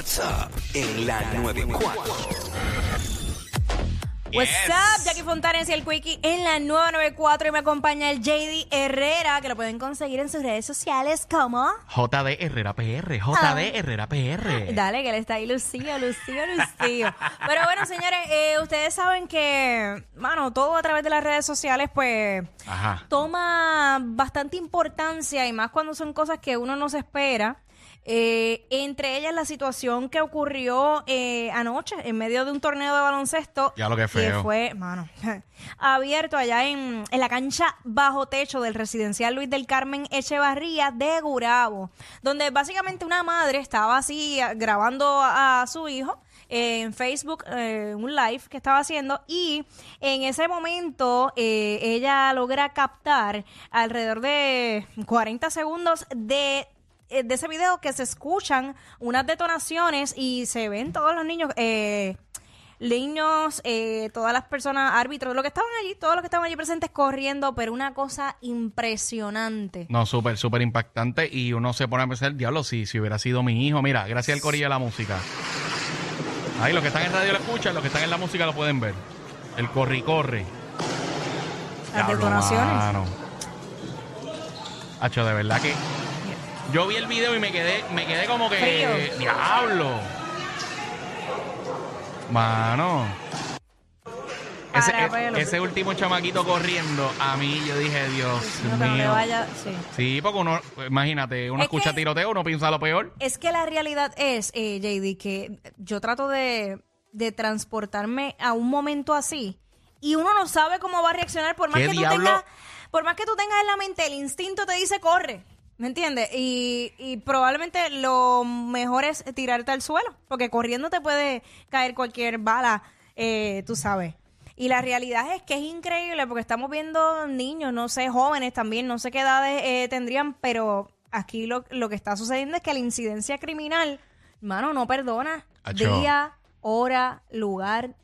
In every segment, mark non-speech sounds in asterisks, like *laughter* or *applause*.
What's up en la 94. What's Yes. up, Jackie Fontanes y el Quickie en la nueva 94 y me acompaña el JD Herrera, que lo pueden conseguir en sus redes sociales como... JD Herrera PR, JD Herrera PR. Dale, que él está ahí lucido, lucido, lucido. Pero bueno, señores, eh, ustedes saben que, mano, todo a través de las redes sociales, pues, Ajá. toma bastante importancia y más cuando son cosas que uno no se espera. Eh, entre ellas la situación que ocurrió eh, anoche en medio de un torneo de baloncesto. Ya lo que Que feo. fue, mano, *laughs* abierto allá en, en la cancha bajo techo del residencial Luis del Carmen Echevarría de Gurabo, donde básicamente una madre estaba así a- grabando a, a su hijo eh, en Facebook, eh, un live que estaba haciendo, y en ese momento eh, ella logra captar alrededor de 40 segundos de eh, de ese video que se escuchan unas detonaciones y se ven todos los niños, eh, niños, eh, todas las personas, árbitros, lo que estaban allí, todos los que estaban allí presentes corriendo, pero una cosa impresionante. No, súper, súper impactante. Y uno se pone a pensar, diablo, si, si hubiera sido mi hijo. Mira, gracias al corillo de la música. Ahí, los que están en radio lo escuchan, los que están en la música lo pueden ver. El corri corre. Las Diablo, detonaciones. mano. Hacho, de verdad que. Yo vi el video y me quedé, me quedé como que. Frío. Diablo. Mano. Ese, Para e- ese último chamaquito corriendo, a mí yo dije, Dios No, que no mío. vaya- sí. Sí, porque uno, imagínate, uno Es escucha que- tiroteo, uno piensa lo peor. Es que la realidad es, eh, JD, que yo trato de, de transportarme a un momento así y uno no sabe cómo va a reaccionar por más ¿Qué que tú diablo? tengas, por más que tú tengas en la mente el instinto te dice corre, ¿me entiendes? Y, y probablemente lo mejor es tirarte al suelo, porque corriendo te puede caer cualquier bala, eh, tú sabes. Y la realidad es que es increíble porque estamos viendo niños, no sé, jóvenes también, no sé qué edades eh, tendrían, pero aquí lo, lo que está sucediendo es que la incidencia criminal, hermano, no perdona. Día, hora, lugar,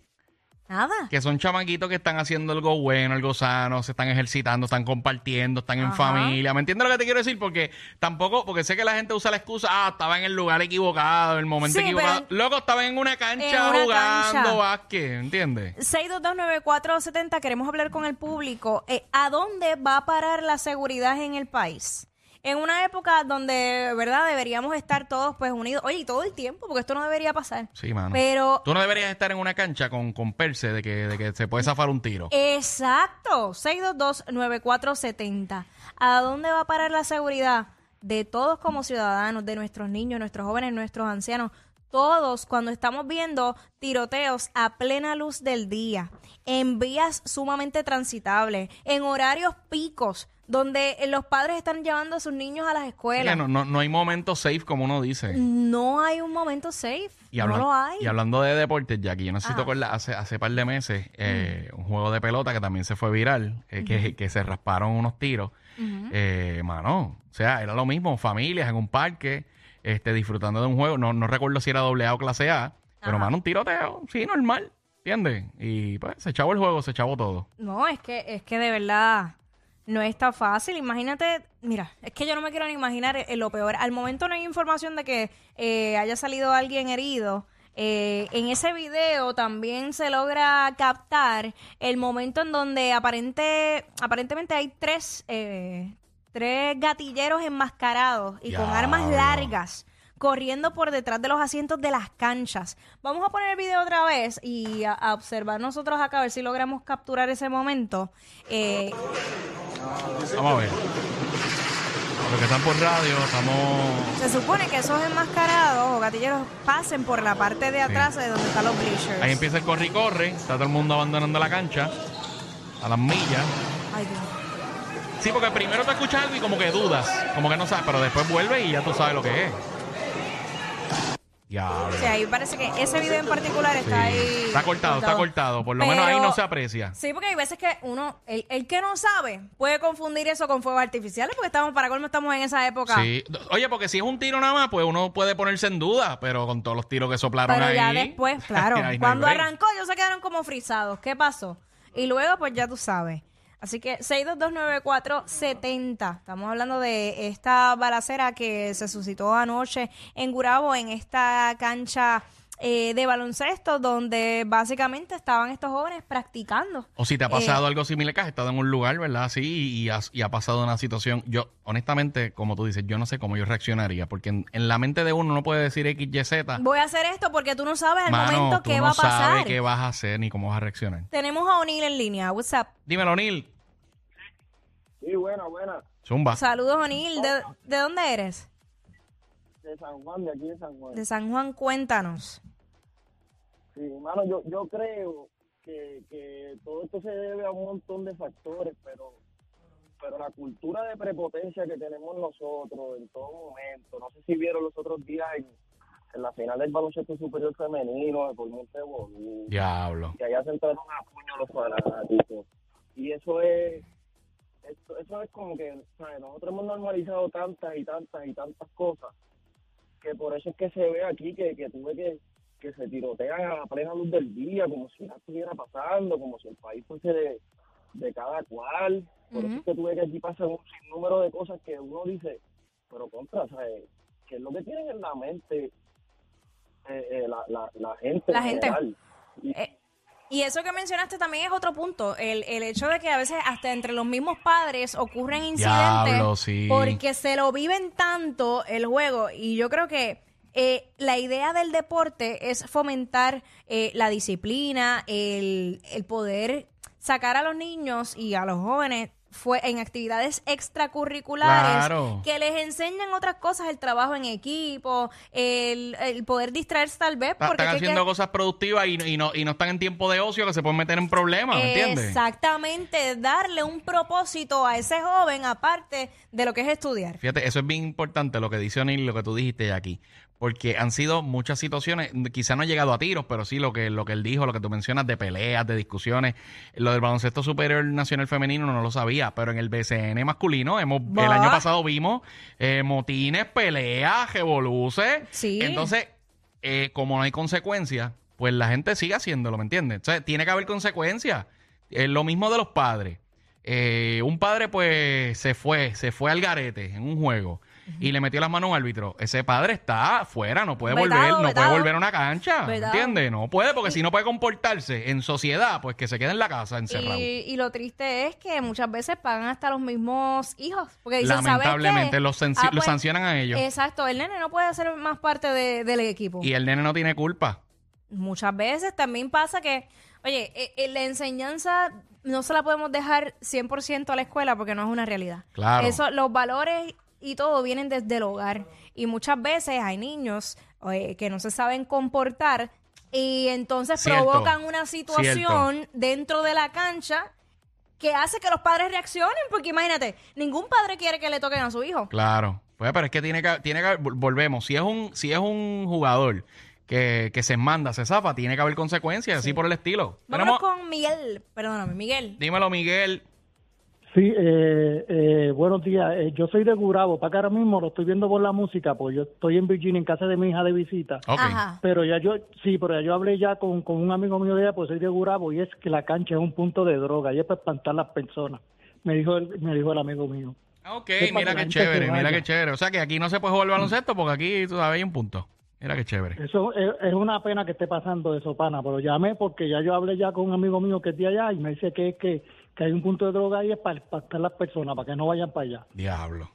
nada. Que son chamaquitos que están haciendo algo bueno, algo sano, se están ejercitando, están compartiendo, están en Ajá. familia. ¿Me entiendes lo que te quiero decir? Porque tampoco, porque sé que la gente usa la excusa, ah, estaba en el lugar equivocado, en el momento Sí, equivocado. Loco, estaba en una cancha En una jugando cancha. básquet, ¿entiendes? 6229470, queremos hablar con el público. Eh, ¿A dónde va a parar la seguridad en el país? En una época donde, ¿verdad? Deberíamos estar todos pues unidos. Oye, y todo el tiempo, porque esto no debería pasar. Sí, mano. Pero Tú no deberías estar en una cancha con, con perse de que, de que se puede zafar un tiro. Exacto, 622-9470. ¿A dónde va a parar la seguridad de todos como ciudadanos, de nuestros niños, nuestros jóvenes, nuestros ancianos? Todos cuando estamos viendo tiroteos a plena luz del día, en vías sumamente transitables, en horarios picos, donde los padres están llevando a sus niños a las Es escuelas. no, no, no hay momento safe como uno dice. No hay un momento safe. Y, no lo hay. y hablando de deportes, Jackie, yo te Ajá. acuerdas, hace, hace par de meses, eh, un juego de pelota que también se fue viral, eh, que, que se rasparon unos tiros. Eh, mano, o sea, era lo mismo, familias en un parque, este, disfrutando de un juego. No, no recuerdo si era doble A o clase A, pero mano, un tiroteo, sí, normal, ¿entiendes? Y pues se echaba el juego, se echaba todo. No, es que, es que de verdad no es tan fácil. Imagínate, mira, es que yo no me quiero ni imaginar eh, lo peor. Al momento no hay información de que eh, haya salido alguien herido. Eh, en ese video también se logra captar el momento en donde aparente, aparentemente hay tres, eh, tres gatilleros enmascarados y con armas largas corriendo por detrás de los asientos de las canchas. Vamos a poner el video otra vez y a, a observar nosotros acá a ver si logramos capturar ese momento. Eh, Vamos a ver. Los que están por radio, estamos... se supone que esos enmascarados o gatilleros pasen por la parte de atrás de donde están los bleachers. Ahí empieza el corre y corre, está todo el mundo abandonando la cancha, a las millas. Ay, Dios. Sí, porque primero te escuchas algo y como que dudas, como que no sabes, pero después vuelve y ya tú sabes lo que es. Diablo. O sea, ahí parece que ese video en particular está ahí. Está cortado, está cortado. Por lo menos ahí no se aprecia. Sí, porque hay veces que uno, el, el que no sabe, puede confundir eso con fuegos artificiales, porque estamos, para colmo estamos en esa época. Sí. Oye, porque si es un tiro nada más, pues uno puede ponerse en duda, pero con todos los tiros que soplaron Pero ahí. ya después, claro, *laughs* no cuando arrancó ellos se quedaron como frisados. ¿Qué pasó? Y luego, pues ya tú sabes. Así que 6229470. Estamos hablando de esta balacera que se suscitó anoche en Gurabo, en esta cancha eh, de baloncesto, donde básicamente estaban estos jóvenes practicando. O si te ha Eh, pasado algo similar, que has estado en un lugar, ¿verdad? Así y, has- y ha pasado una situación. Yo, honestamente, como tú dices, yo no sé cómo yo reaccionaría, porque en, en la mente de uno no puede decir X, Y, Z. Voy a hacer esto porque tú no sabes al Mano, momento tú qué no va a pasar. sabes qué vas a hacer ni cómo vas a reaccionar. Tenemos a O'Neill en línea. What's up? Dímelo, Neil. Sí, buena, buena. Zumba. Saludos, O'Neill. ¿De, ¿De dónde eres? De San Juan, de aquí de San Juan. De San Juan, cuéntanos. Sí, hermano, yo, yo creo que, que todo esto se debe a un montón de factores, pero pero la cultura de prepotencia que tenemos nosotros en todo momento, no sé si vieron los otros días en, en la final del baloncesto superior femenino de por Montebolú, Diablo. que allá se entraron a puño los fanáticos. Y eso es, esto- eso es como que, ¿sabes? Nosotros hemos normalizado tantas y tantas y tantas cosas, que por eso es que se ve aquí que, que tuve que, que se tirotean a la plena luz del día, como si nada estuviera pasando, como si el país fuese de, de cada cual. Por eso Ujú. es que tuve que aquí pasan un sinnúmero de cosas que uno dice, pero contra, ¿sabes? ¿Qué es lo que tienen en la mente eh, eh, la, la, la gente? La en gente. general? Y- Eh, y eso que mencionaste también es otro punto, el, el hecho de que a veces hasta entre los mismos padres ocurren incidentes Diablo, sí. porque se lo viven tanto el juego y yo creo que eh, la idea del deporte es fomentar eh, la disciplina, el, el poder sacar a los niños y a los jóvenes fue en actividades extracurriculares Claro. que les enseñan otras cosas, el trabajo en equipo, el, el poder distraerse tal vez. Porque Están que- haciendo cosas productivas y, y no, y no están en tiempo de ocio que se pueden meter en problemas, ¿me entiendes? Exactamente, darle un propósito a ese joven aparte de lo que es estudiar. Fíjate, eso es bien importante lo que dice O'Neill lo que tú dijiste aquí. Porque han sido muchas situaciones, quizá no ha llegado a tiros, pero sí lo que, lo que él dijo, lo que tú mencionas de peleas, de discusiones. Lo del baloncesto superior nacional femenino no lo sabía, pero en el BCN masculino hemos, el año pasado vimos eh, motines, peleas, revoluces. Sí. Entonces, eh, como no hay consecuencias, pues la gente sigue haciéndolo, ¿me entiendes? Entonces, tiene que haber consecuencias. Eh, lo mismo de los padres. Eh, un padre, pues, se fue, se fue al garete en un juego y le metió las manos a un árbitro. Ese padre está fuera, no puede Vetado, volver, no vetado. puede volver a una cancha, Vetado. ¿entiendes? No puede, porque si no puede comportarse en sociedad, pues que se quede en la casa encerrado. Y, y lo triste es que muchas veces pagan hasta los mismos hijos. Porque dicen, ¿sabes Lamentablemente qué? los, Ah, los pues, sancionan a ellos. Exacto, el nene no puede ser más parte de- del equipo. Y el nene no tiene culpa. Muchas veces también pasa que, oye, eh, eh, la enseñanza no se la podemos dejar 100% a la escuela porque no es una realidad. Claro. Eso, los valores y todo vienen desde el hogar. Y muchas veces hay niños eh, que no se saben comportar y entonces Cierto. provocan una situación dentro de la cancha que hace que los padres reaccionen. Porque imagínate, ningún padre quiere que le toquen a su hijo. Claro. Pues, pero es que tiene que, tiene que volvemos. Si es un, si es un jugador que, que se manda, se zafa, tiene que haber consecuencias, así por el estilo. Vámonos Tenemos- con Miguel. Perdóname, Miguel. Dímelo, Miguel. Sí, eh, eh, buenos días. Eh, yo soy de Gurabo. Para que ahora mismo lo estoy viendo por la música, pues yo estoy en Virginia en casa de mi hija de visita. Ok. Ajá. Pero ya yo, sí, pero ya yo hablé ya con, con un amigo mío de ella, pues soy de Gurabo, y es que la cancha es un punto de droga y es para espantar a las personas. Me dijo el, me dijo el amigo mío. Ok, Es mira qué chévere, mira qué chévere. O sea que aquí no se puede jugar baloncesto porque aquí todavía hay un punto. Mira qué chévere. Eso es, es una pena que esté pasando eso, pana, pero llamé porque ya yo hablé ya con un amigo mío que es de allá y me dice que es que, que hay un punto de droga ahí es para espantar a las personas, para que no vayan para allá. Diablo.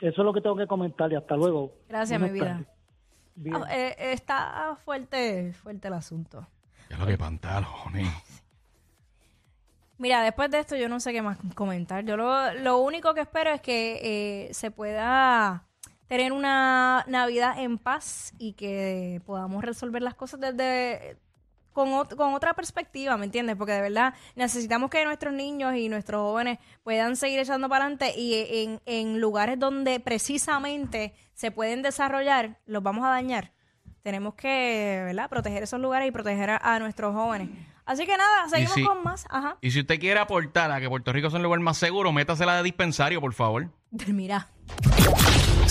Eso es lo que tengo que comentar y hasta luego. Gracias, Buenas mi vida. Ah, eh, está fuerte, fuerte el asunto. Ya lo que pantalones. *laughs* Mira, después de esto yo no sé qué más comentar. Yo lo, lo único que espero es que eh, se pueda tener una Navidad en paz y que podamos resolver las cosas desde con, ot con otra perspectiva, ¿me entiendes? Porque de verdad necesitamos que nuestros niños y nuestros jóvenes puedan seguir echando para adelante y en, en lugares donde precisamente se pueden desarrollar, los vamos a dañar. Tenemos que, ¿verdad? Proteger esos lugares y proteger a, nuestros jóvenes. Así que nada, seguimos con más. Ajá. Y si usted quiere aportar a que Puerto Rico es un lugar más seguro, métasela de dispensario, por favor. *laughs* Mira.